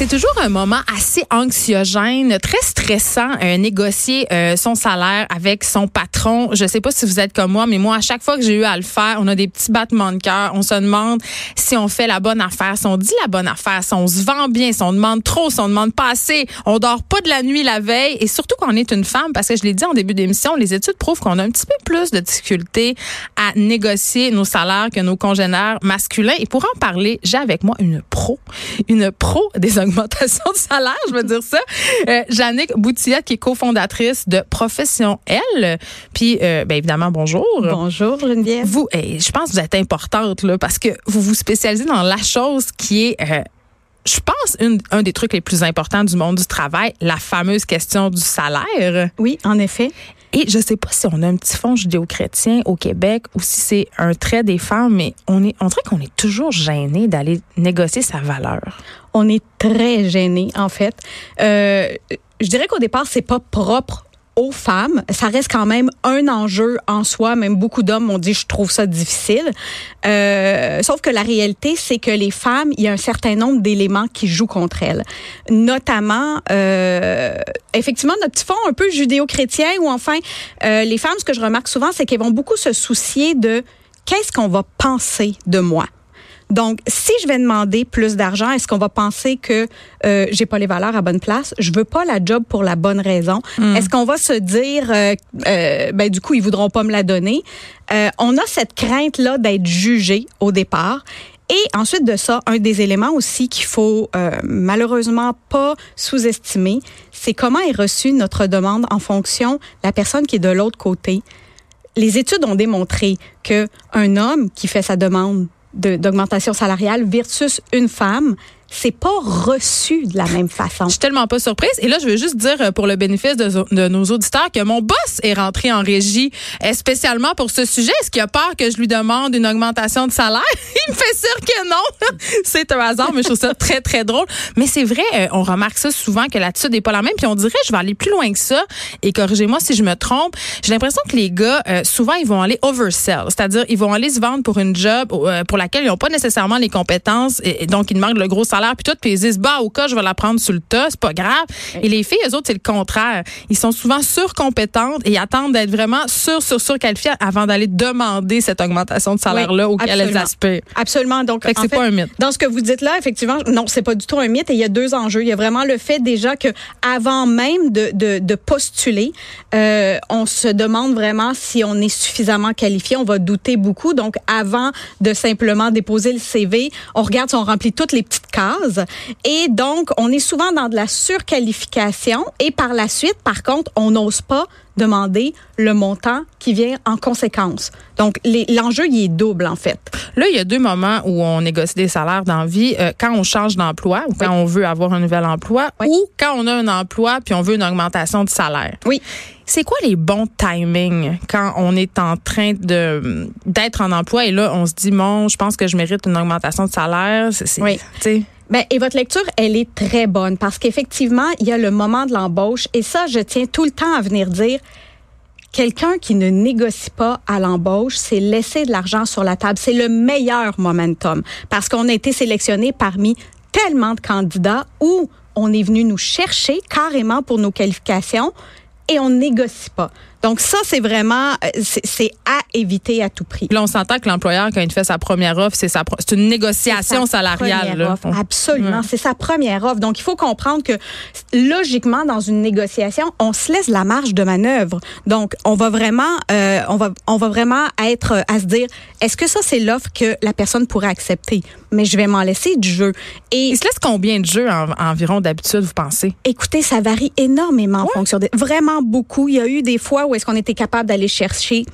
C'est toujours un moment assez anxiogène, très stressant, euh, négocier euh, son salaire avec son patron. Je sais pas si vous êtes comme moi, mais moi, à chaque fois que j'ai eu à le faire, on a des petits battements de cœur. On se demande si on fait la bonne affaire, si on dit la bonne affaire, si on se vend bien, si on demande trop, si on demande pas assez. On dort pas de la nuit la veille. Et surtout quand on est une femme, parce que je l'ai dit en début d'émission, les études prouvent qu'on a un petit peu plus de difficultés à négocier nos salaires que nos congénères masculins. Et pour en parler, j'ai avec moi une pro, une pro des augmentation de salaire, je veux dire ça. Euh, Jannick Boutilla, qui est cofondatrice de Profession L. Puis, euh, ben évidemment, bonjour. Bonjour Geneviève. Vous, eh, je pense que vous êtes importante là, parce que vous vous spécialisez dans la chose qui est euh, je pense une, un des trucs les plus importants du monde du travail, la fameuse question du salaire. Oui, en effet. Et je sais pas si on a un petit fond judéo-chrétien au Québec ou si c'est un trait des femmes, mais on est, on dirait qu'on est toujours gêné d'aller négocier sa valeur. On est très gêné en fait. Euh, je dirais qu'au départ, c'est pas propre aux femmes. Ça reste quand même un enjeu en soi. Même beaucoup d'hommes m'ont dit je trouve ça difficile. Euh, sauf que la réalité, c'est que les femmes, il y a un certain nombre d'éléments qui jouent contre elles. Notamment, euh, effectivement, notre petit fond un peu judéo-chrétien ou enfin, euh, les femmes, ce que je remarque souvent, c'est qu'elles vont beaucoup se soucier de qu'est-ce qu'on va penser de moi. Donc, si je vais demander plus d'argent, est-ce qu'on va penser que euh, j'ai pas les valeurs à bonne place? Je veux pas la job pour la bonne raison. Est-ce qu'on va se dire, euh, euh, ben du coup, ils voudront pas me la donner? Euh, On a cette crainte là d'être jugé au départ. Et ensuite de ça, un des éléments aussi qu'il faut euh, malheureusement pas sous-estimer, c'est comment est reçue notre demande en fonction de la personne qui est de l'autre côté. Les études ont démontré que un homme qui fait sa demande de- d'augmentation salariale versus une femme, c'est pas reçu de la même façon. Je suis tellement pas surprise. Et là, je veux juste dire euh, pour le bénéfice de, nos auditeurs que mon boss est rentré en régie euh, spécialement pour ce sujet. Est-ce qu'il a peur que je lui demande une augmentation de salaire? Il me fait sûr que non. c'est un hasard, mais je trouve ça très, très drôle. Mais c'est vrai, euh, on remarque ça souvent que l'attitude n'est pas la même. Puis on dirait, je vais aller plus loin que ça. Et corrigez-moi si je me trompe. J'ai l'impression que les gars, souvent, ils vont aller oversell. C'est-à-dire, ils vont aller se vendre pour une job pour laquelle ils n'ont pas nécessairement les compétences. Et donc, ils demandent le gros salaire puis tout, puis ils se disent bah au cas je vais la prendre sur le tas, c'est pas grave. Et les filles, eux autres, c'est le contraire. Ils sont souvent surcompétentes et attendent d'être vraiment sur sur sur qualifiées avant d'aller demander cette augmentation de salaire là Oui, auquel elles aspirent. Absolument. Donc, c'est pas un mythe. Dans ce que vous dites là, effectivement, non, c'est pas du tout un mythe. Et il y a deux enjeux. Il y a vraiment le fait déjà que avant même de, de, de postuler, euh, on se demande vraiment si on est suffisamment qualifié. On va douter beaucoup. Donc, avant de simplement déposer le CV, on regarde si on remplit toutes les petites cases. Et donc, on est souvent dans de la surqualification. Et par la suite, par contre, on n'ose pas demander le montant qui vient en conséquence. Donc, l'enjeu, il est double, en fait. Là, il y a deux moments où on négocie des salaires dans la vie. Euh, quand on change d'emploi ou quand on veut avoir un nouvel emploi Oui. ou quand on a un emploi puis on veut une augmentation de salaire. Oui. C'est quoi les bons timings quand on est en train de d'être en emploi et là on se dit bon, je pense que je mérite une augmentation de salaire. C'est- Oui. Ben, et votre lecture, elle est très bonne parce qu'effectivement, il y a le moment de l'embauche et ça, je tiens tout le temps à venir dire. Quelqu'un qui ne négocie pas à l'embauche, c'est laisser de l'argent sur la table. C'est le meilleur momentum parce qu'on a été sélectionné parmi tellement de candidats où on est venu nous chercher carrément pour nos qualifications et on négocie pas. Donc ça, c'est vraiment, euh, c'est à éviter à tout prix. Puis là, on s'entend que l'employeur, quand il fait sa première offre, c'est, sa, c'est une négociation sa salariale. là. offre. Absolument, c'est sa première offre. Donc, il faut comprendre que logiquement, dans une négociation, on se laisse la marge de manœuvre. Donc, on va vraiment, euh, on va, on va vraiment être euh, à se dire, est-ce que ça c'est l'offre que la personne pourrait accepter? Mais je vais m'en laisser du jeu. Et Il se laisse combien de jeux en- environ d'habitude, vous pensez? Écoutez, ça varie énormément en fonction des... Vraiment beaucoup. Il y a eu des fois où est-ce qu'on était capable d'aller chercher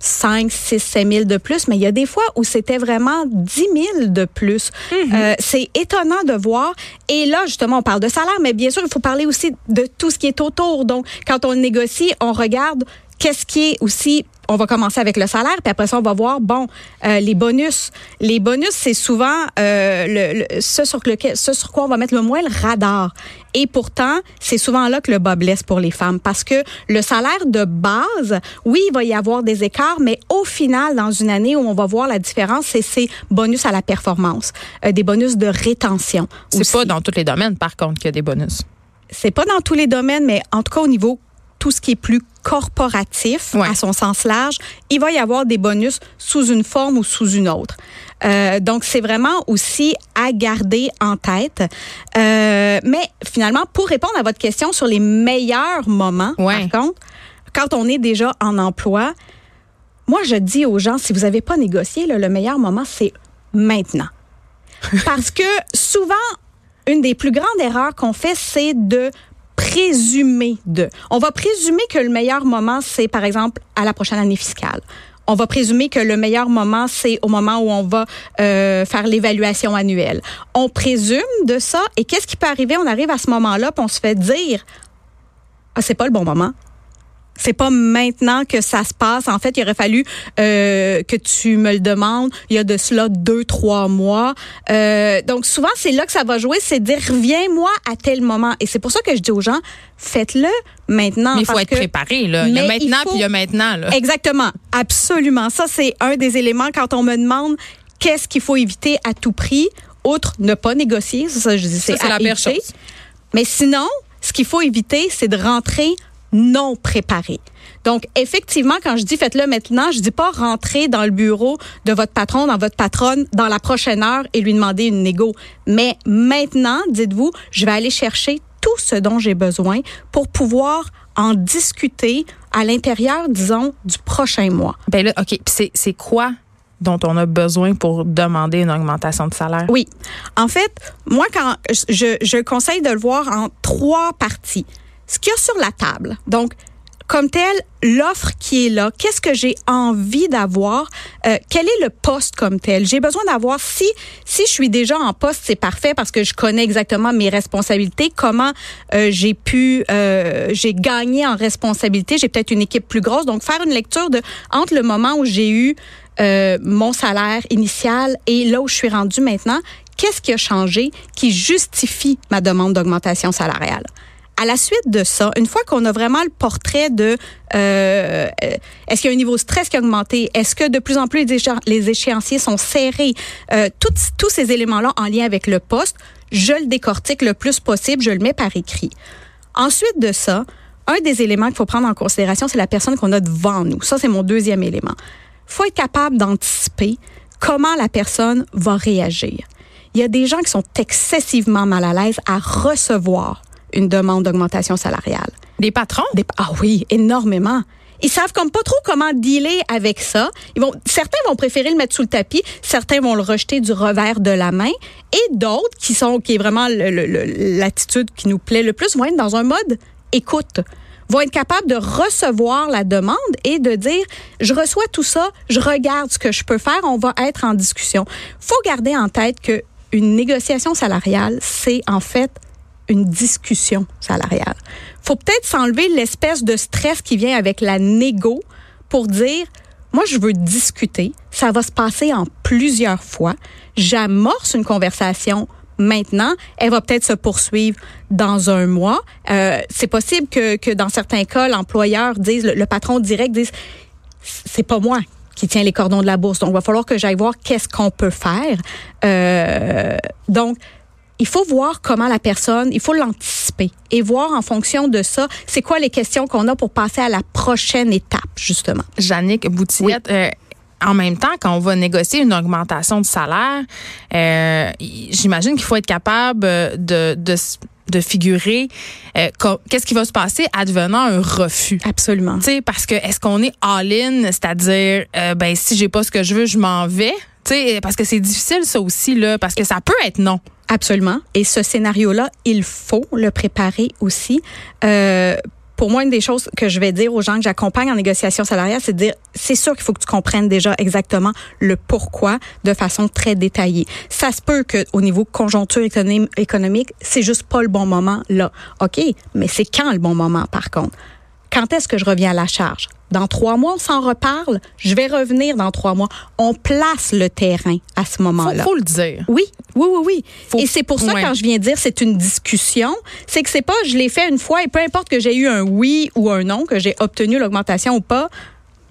5, 6, 7 000 de plus, mais il y a des fois où c'était vraiment 10 000 de plus. Euh, c'est étonnant de voir. Et là, justement, on parle de salaire, mais bien sûr, il faut parler aussi de tout ce qui est autour. Donc, quand on négocie, on regarde qu'est-ce qui est aussi on va commencer avec le salaire, puis après ça, on va voir, bon, euh, les bonus. Les bonus, c'est souvent euh, le, le- ce, sur lequel, ce sur quoi on va mettre le moins le radar. Et pourtant, c'est souvent là que le bas blesse pour les femmes parce que le salaire de base, oui, il va y avoir des écarts, mais au final, dans une année où on va voir la différence, c'est ces bonus à la performance, euh, des bonus de rétention. C'est pas dans tous les domaines, par contre, qu'il y a des bonus. C'est pas dans tous les domaines, mais en tout cas au niveau tout ce qui est plus corporatif, Ouais. à son sens large, il va y avoir des bonus sous une forme ou sous une autre. Euh, donc, c'est vraiment aussi à garder en tête. Euh, mais finalement, pour répondre à votre question sur les meilleurs moments, Ouais. par contre, quand on est déjà en emploi, moi, je dis aux gens, si vous n'avez pas négocié, là, le meilleur moment, c'est maintenant. Parce que souvent, une des plus grandes erreurs qu'on fait, c'est de présumer de. On va présumer que le meilleur moment, c'est par exemple à la prochaine année fiscale. On va présumer que le meilleur moment, c'est au moment où on va euh, faire l'évaluation annuelle. On présume de ça et qu'est-ce qui peut arriver? On arrive à ce moment-là, puis on se fait dire, ah, c'est pas le bon moment. C'est pas maintenant que ça se passe. En fait, il aurait fallu euh, que tu me le demandes. Il y a de cela deux, trois mois. Euh, donc souvent, c'est là que ça va jouer, c'est dire reviens-moi à tel moment. Et c'est pour ça que je dis aux gens faites-le maintenant. Mais il faut être que- préparé, là. Il y a maintenant, faut- puis il y a maintenant, là. Exactement, absolument. Ça, c'est un des éléments quand on me demande qu'est-ce qu'il faut éviter à tout prix, outre ne pas négocier. Ça, ça, je dis, c'est la pire chose. Mais sinon, ce qu'il faut éviter, c'est de rentrer non préparé. Donc, effectivement, quand je dis faites-le maintenant, je dis pas rentrer dans le bureau de votre patron, dans votre patronne, dans la prochaine heure et lui demander une négo. Mais maintenant, dites-vous, je vais aller chercher tout ce dont j'ai besoin pour pouvoir en discuter à l'intérieur, disons, du prochain mois. Ben là, OK. C'est, c'est quoi dont on a besoin pour demander une augmentation de salaire? Oui. En fait, moi, quand je, je conseille de le voir en trois parties. Ce qu'il y a sur la table. Donc, comme tel, l'offre qui est là, qu'est-ce que j'ai envie d'avoir, euh, quel est le poste comme tel? J'ai besoin d'avoir, si, si je suis déjà en poste, c'est parfait parce que je connais exactement mes responsabilités, comment euh, j'ai pu, euh, j'ai gagné en responsabilité, j'ai peut-être une équipe plus grosse. Donc, faire une lecture de entre le moment où j'ai eu mon salaire initial et là où je suis rendue maintenant, qu'est-ce qui a changé qui justifie ma demande d'augmentation salariale? À la suite de ça, une fois qu'on a vraiment le portrait de euh, est-ce qu'il y a un niveau de stress qui a augmenté, est-ce que de plus en plus les, échéan- les échéanciers sont serrés, euh, tous ces éléments-là en lien avec le poste, je le décortique le plus possible, je le mets par écrit. Ensuite de ça, un des éléments qu'il faut prendre en considération, c'est la personne qu'on a devant nous. Ça, c'est mon deuxième élément. faut être capable d'anticiper comment la personne va réagir. Il y a des gens qui sont excessivement mal à l'aise à recevoir une demande d'augmentation salariale. Des patrons? Des- ah oui, énormément. Ils savent comme pas trop comment dealer avec ça. Ils vont, certains vont préférer le mettre sous le tapis, certains vont le rejeter du revers de la main, et d'autres qui sont, qui est vraiment l'attitude qui nous plaît le plus, vont être dans un mode écoute vont être capables de recevoir la demande et de dire je reçois tout ça, je regarde ce que je peux faire, on va être en discussion. Faut garder en tête que une négociation salariale, c'est en fait une discussion salariale. Faut peut-être s'enlever l'espèce de stress qui vient avec la négo pour dire moi je veux discuter, ça va se passer en plusieurs fois. J'amorce une conversation maintenant, elle va peut-être se poursuivre dans un mois. Euh, c'est possible que, que dans certains cas, l'employeur dise, le, patron direct dise, c'est pas moi qui tient les cordons de la bourse. Donc, il va falloir que j'aille voir qu'est-ce qu'on peut faire. Euh, donc, il faut voir comment la personne, il faut l'anticiper et voir en fonction de ça, c'est quoi les questions qu'on a pour passer à la prochaine étape, justement. Jannick Boutillette, euh, en même temps, quand on va négocier une augmentation de salaire, euh, j'imagine qu'il faut être capable euh, de, de, de figurer euh, qu'est-ce qui va se passer advenant un refus. Absolument. Tu sais, parce que est-ce qu'on est all-in, c'est-à-dire, euh, ben si j'ai pas ce que je veux, je m'en vais? Tu sais, parce que c'est difficile ça aussi là, parce que ça peut être non. Absolument. Et ce scénario-là, il faut le préparer aussi. Euh, pour moi, une des choses que je vais dire aux gens que j'accompagne en négociation salariale, c'est de dire, c'est sûr qu'il faut que tu comprennes déjà exactement le pourquoi de façon très détaillée. Ça se peut que au niveau conjoncture économ- économique, c'est juste pas le bon moment là. OK, mais c'est quand le bon moment par contre? Quand est-ce que je reviens à la charge? Dans trois mois, on s'en reparle. Je vais revenir dans trois mois. On place le terrain à ce Faut, moment-là. faut le dire. Oui, oui, oui, oui. Faut- et c'est pour ça, ouais. quand je viens dire c'est une discussion, c'est que c'est pas je l'ai fait une fois et peu importe que j'ai eu un oui ou un non, que j'ai obtenu l'augmentation ou pas,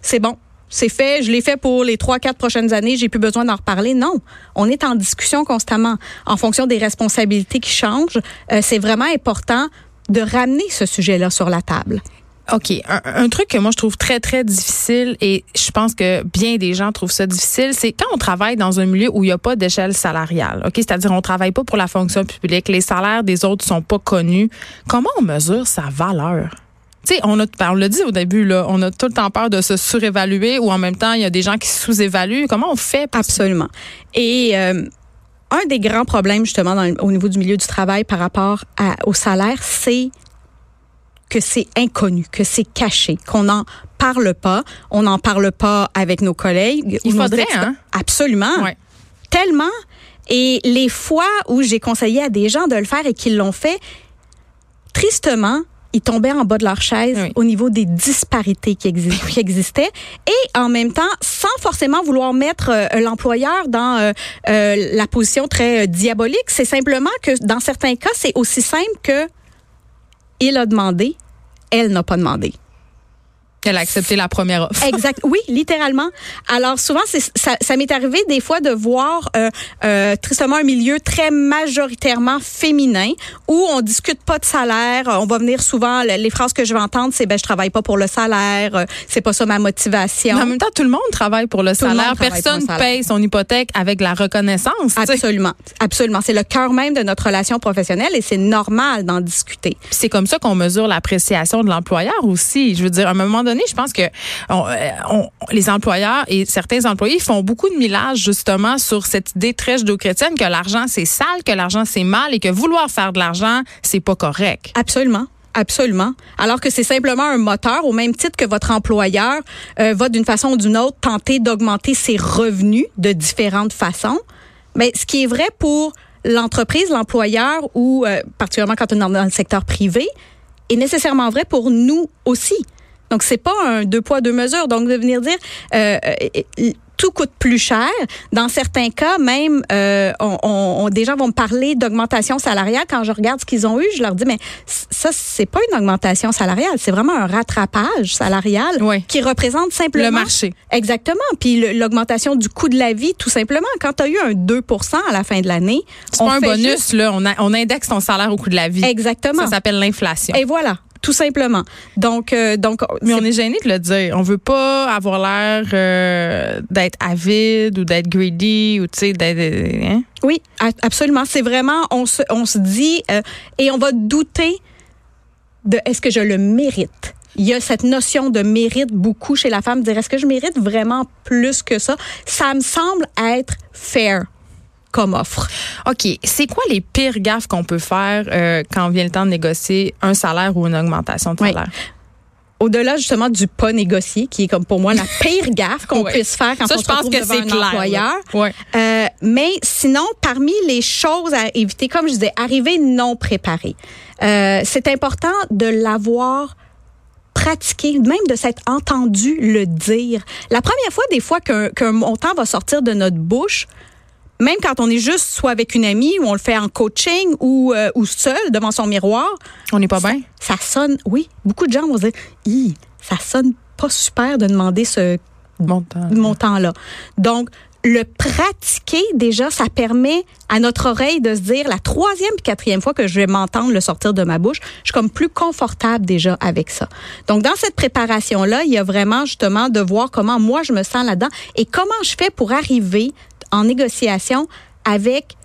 c'est bon. C'est fait, je l'ai fait pour les trois, quatre prochaines années, j'ai plus besoin d'en reparler. Non, on est en discussion constamment. En fonction des responsabilités qui changent, euh, c'est vraiment important de ramener ce sujet-là sur la table. OK. Un, truc que moi, je trouve très, très difficile et je pense que bien des gens trouvent ça difficile, c'est quand on travaille dans un milieu où il n'y a pas d'échelle salariale. OK? C'est-à-dire, on travaille pas pour la fonction publique. Les salaires des autres sont pas connus. Comment on mesure sa valeur? Tu sais, on a, ben, on l'a dit au début, là, on a tout le temps peur de se surévaluer ou en même temps, il y a des gens qui sous-évaluent. Comment on fait? Absolument. Et euh, un des grands problèmes justement dans au niveau du milieu du travail par rapport à- au salaire, c'est que c'est inconnu, que c'est caché, qu'on n'en parle pas, on n'en parle pas avec nos collègues. Il faudrait, hein? Absolument. Ouais. Tellement. Et les fois où j'ai conseillé à des gens de le faire et qu'ils l'ont fait, tristement, ils tombaient en bas de leur chaise Oui. au niveau des disparités qui, exi- qui existaient et en même temps, sans forcément vouloir mettre euh, l'employeur dans euh, euh, la position très diabolique, c'est simplement que dans certains cas, c'est aussi simple que il a demandé, elle n'a pas demandé. Elle a accepté la première offre. Exact. Oui, littéralement. Alors souvent, ça, ça m'est arrivé des fois de voir euh, euh, tristement un milieu très majoritairement féminin où on discute pas de salaire. On va venir souvent le- les phrases que je vais entendre, c'est ben je travaille pas pour le salaire, euh, c'est pas ça ma motivation. Mais en même temps, tout le monde travaille pour le le salaire. travaille Personne pour le salaire. paye son hypothèque avec la reconnaissance. tu sais. Absolument, absolument. C'est le cœur même de notre relation professionnelle et c'est normal d'en discuter. C'est comme ça qu'on mesure l'appréciation de l'employeur aussi. Je veux dire, à un moment je pense que euh, les employeurs et certains employés font beaucoup de millage justement sur cette idée très judéo-chrétienne que l'argent c'est sale, que l'argent c'est mal et que vouloir faire de l'argent c'est pas correct. Absolument. Absolument. Alors que c'est simplement un moteur, au même titre que votre employeur euh, va d'une façon ou d'une autre tenter d'augmenter ses revenus de différentes façons. Mais ce qui est vrai pour l'entreprise, l'employeur ou euh, particulièrement quand on est dans le secteur privé, est nécessairement vrai pour nous aussi. Donc c'est pas un deux poids deux mesures. Donc de venir dire euh, euh, euh, tout coûte plus cher. Dans certains cas, même, euh, on, on- des gens vont me parler d'augmentation salariale. Quand je regarde ce qu'ils ont eu, je leur dis, mais ça, c'est pas une augmentation salariale, c'est vraiment un rattrapage salarial Oui. qui représente simplement... Le marché. Exactement. Puis l'augmentation du coût de la vie, tout simplement. Quand tu as eu un 2 à la fin de l'année, C'est pas un bonus juste- là, on, a- on indexe ton salaire au coût de la vie. Exactement. Ça s'appelle l'inflation. Et voilà, tout simplement. Donc, euh, donc Mais on est gêné de le dire. On veut pas avoir l'air euh, d'être avide ou d'être greedy ou tu sais d'être hein? Oui, absolument. C'est vraiment, on se, on se dit, euh, et on va douter de est-ce que je le mérite. Il y a cette notion de mérite beaucoup chez la femme, dire est-ce que je mérite vraiment plus que ça? Ça me semble être fair comme offre. OK. C'est quoi les pires gaffes qu'on peut faire euh, quand vient le temps de négocier un salaire ou une augmentation de Oui. salaire? Au-delà justement du pas négocié, qui est comme pour moi la pire gaffe qu'on Ouais. puisse faire quand Ça, on je se pense retrouve que devant c'est un clair. là. employeur. Ouais. Euh, mais sinon, parmi les choses à éviter, comme je disais, arriver non préparé. Euh, c'est important de l'avoir pratiqué, même de s'être entendu le dire. La première fois, des fois, qu'un qu'un montant va sortir de notre bouche, même quand on est juste soit avec une amie ou on le fait en coaching ou, euh, ou seul devant son miroir, On n'est pas bien? ça sonne, oui, beaucoup de gens vont dire, Hi, ça sonne pas super de demander ce Montant. montant-là. Donc, le pratiquer, déjà, ça permet à notre oreille de se dire, la troisième puis quatrième fois que je vais m'entendre le sortir de ma bouche, je suis comme plus confortable déjà avec ça. Donc, dans cette préparation-là, il y a vraiment justement de voir comment moi je me sens là-dedans et comment je fais pour arriver en négociation avec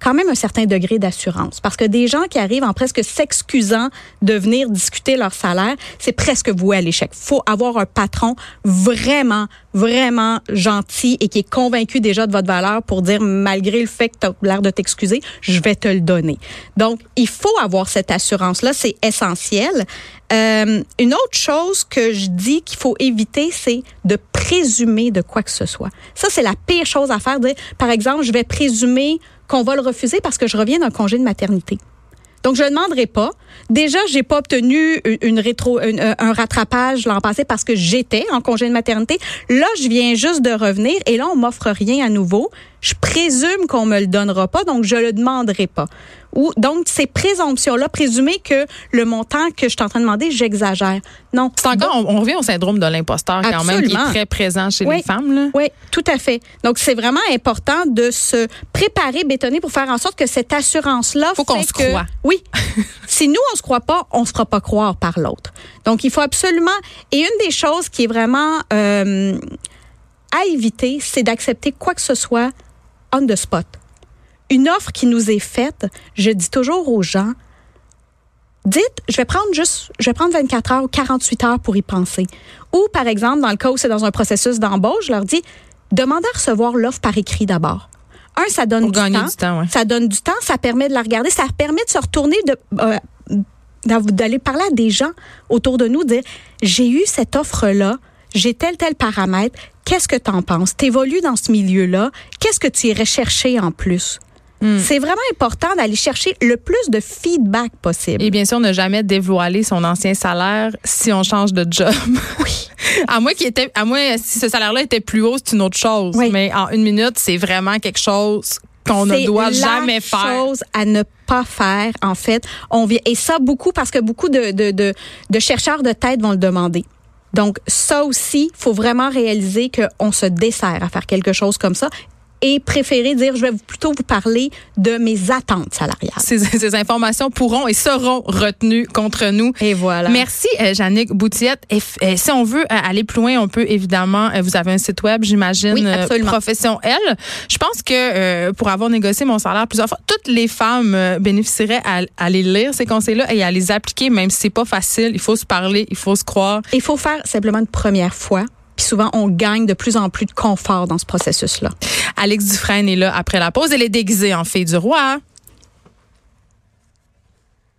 quand même un certain degré d'assurance. Parce que des gens qui arrivent en presque s'excusant de venir discuter leur salaire, c'est presque voué à l'échec. faut avoir un patron vraiment, vraiment gentil et qui est convaincu déjà de votre valeur pour dire, malgré le fait que tu as l'air de t'excuser, je vais te le donner. Donc, il faut avoir cette assurance-là, c'est essentiel. Euh, une autre chose que je dis qu'il faut éviter, c'est de présumer de quoi que ce soit. Ça, c'est la pire chose à faire. Par exemple, je vais présumer qu'on va le refuser parce que je reviens d'un congé de maternité. Donc, je ne demanderai pas. Déjà, j'ai pas obtenu une, rétro, une- euh, un rattrapage l'an passé parce que j'étais en congé de maternité. Là, je viens juste de revenir et là, on m'offre rien à nouveau. Je présume qu'on me le donnera pas, donc je le demanderai pas. Ou donc ces présomptions-là, présumer que le montant que je suis en train de demander, j'exagère. Non. C'est encore, on, on revient au syndrome de l'imposteur quand même, qui est très présent chez Oui. les femmes. Là. Oui, tout à fait. Donc, c'est vraiment important de se préparer, bétonner pour faire en sorte que cette assurance-là Faut qu'on se que- croie. Oui. si nous, on se croit pas, on se fera pas croire par l'autre. Donc, il faut absolument... Et une des choses qui est vraiment euh, à éviter, c'est d'accepter quoi que ce soit on the spot. Une offre qui nous est faite, je dis toujours aux gens, dites, je vais prendre juste, je vais prendre 24 heures ou 48 heures pour y penser. Ou, par exemple, dans le cas où c'est dans un processus d'embauche, je leur dis, demandez à recevoir l'offre par écrit d'abord. Un, ça donne du temps. du temps, ouais. Ça donne du temps, ça permet de la regarder, ça permet de se retourner, de, euh, d'aller parler à des gens autour de nous, dire, j'ai eu cette offre-là, j'ai tel, tel paramètre, qu'est-ce que tu en penses? T'évolues dans ce milieu-là, qu'est-ce que tu irais chercher en plus? Hmm. C'est vraiment important d'aller chercher le plus de feedback possible. Et bien sûr, ne jamais dévoiler son ancien salaire si on change de job. Oui. à moins qu'il était, à moins si ce salaire-là était plus haut, c'est une autre chose. Oui. Mais en une minute, c'est vraiment quelque chose qu'on ne C'est doit la jamais faire. chose à ne pas faire, en fait. On vient, et ça, beaucoup, parce que beaucoup de, de, de, de chercheurs de tête vont le demander. Donc, ça aussi, faut vraiment réaliser qu'on se dessert à faire quelque chose comme ça et préférer dire, je vais plutôt vous parler de mes attentes salariales. Ces, ces informations pourront et seront retenues contre nous. Et voilà. Merci, euh, Jannick Boutillette. Et, euh, si on veut euh, aller plus loin, on peut évidemment, euh, vous avez un site web, j'imagine, Oui, absolument. Profession L. Je pense que pour avoir négocié mon salaire plusieurs fois, toutes les femmes bénéficieraient à, à aller lire ces conseils-là et à les appliquer, même si c'est pas facile. Il faut se parler, il faut se croire. Il faut faire simplement une première fois. Puis souvent, on gagne de plus en plus de confort dans ce processus-là. Alex Dufresne est là après la pause. Elle est déguisée en fille du roi.